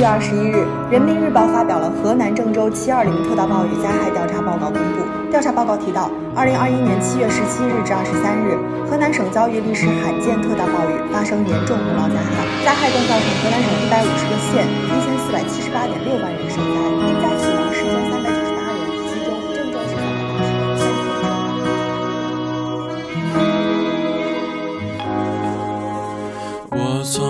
月二十一日，《人民日报》发表了河南郑州七二零特大暴雨灾害调查报告公布。调查报告提到，二零二一年七月十七日至二十三日，河南省遭遇历史罕见特大暴雨，发生严重洪涝灾害，灾害共造成河南省一百五十个县一千四百七十八点六万人受灾，因灾死亡十千三百九十八人，其中郑州市灾害大市我从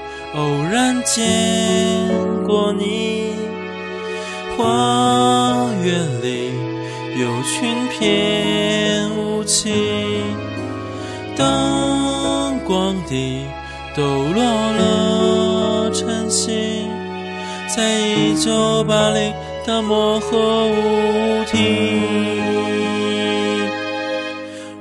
偶然见过你，花园里有群翩舞起，灯光底抖落了晨曦，在一九八零的漠河舞厅。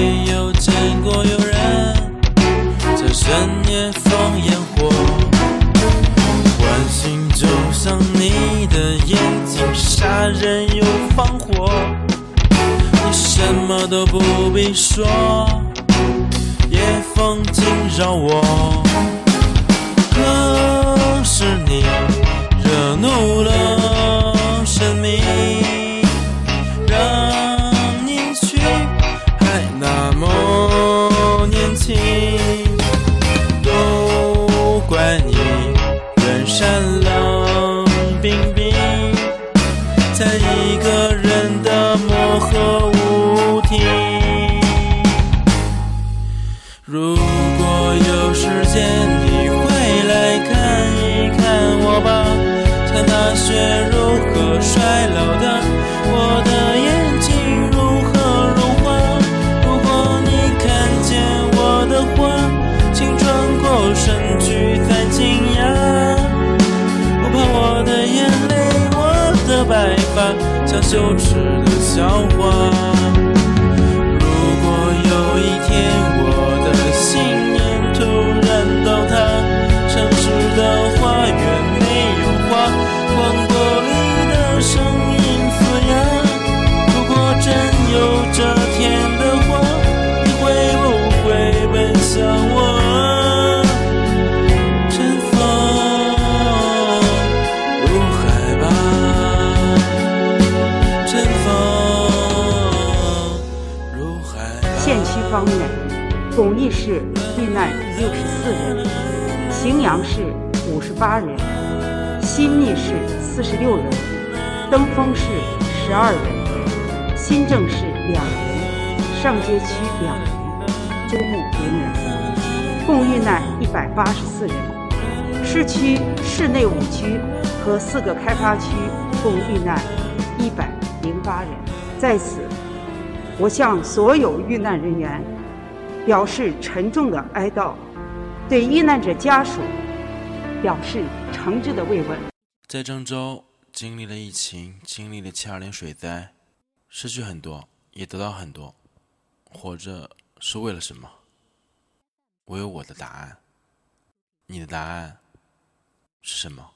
没有见过有人在深夜放烟火，关心就像你的眼睛，杀人又放火。你什么都不必说，夜风惊扰我。大雪如何衰老的，我的眼睛如何融化。如果你看见我的话，请转过身去再惊讶。我怕我的眼泪，我的白发，像羞耻的笑话。方面，巩义市遇难六十四人，荥阳市五十八人，新密市四十六人，登封市十二人，新郑市两人，上街区两人，周木零人，共遇难一百八十四人。市区市内五区和四个开发区共遇难一百零八人。在此。我向所有遇难人员表示沉重的哀悼，对遇难者家属表示诚挚的慰问。在郑州经历了疫情，经历了七二零水灾，失去很多，也得到很多。活着是为了什么？我有我的答案，你的答案是什么？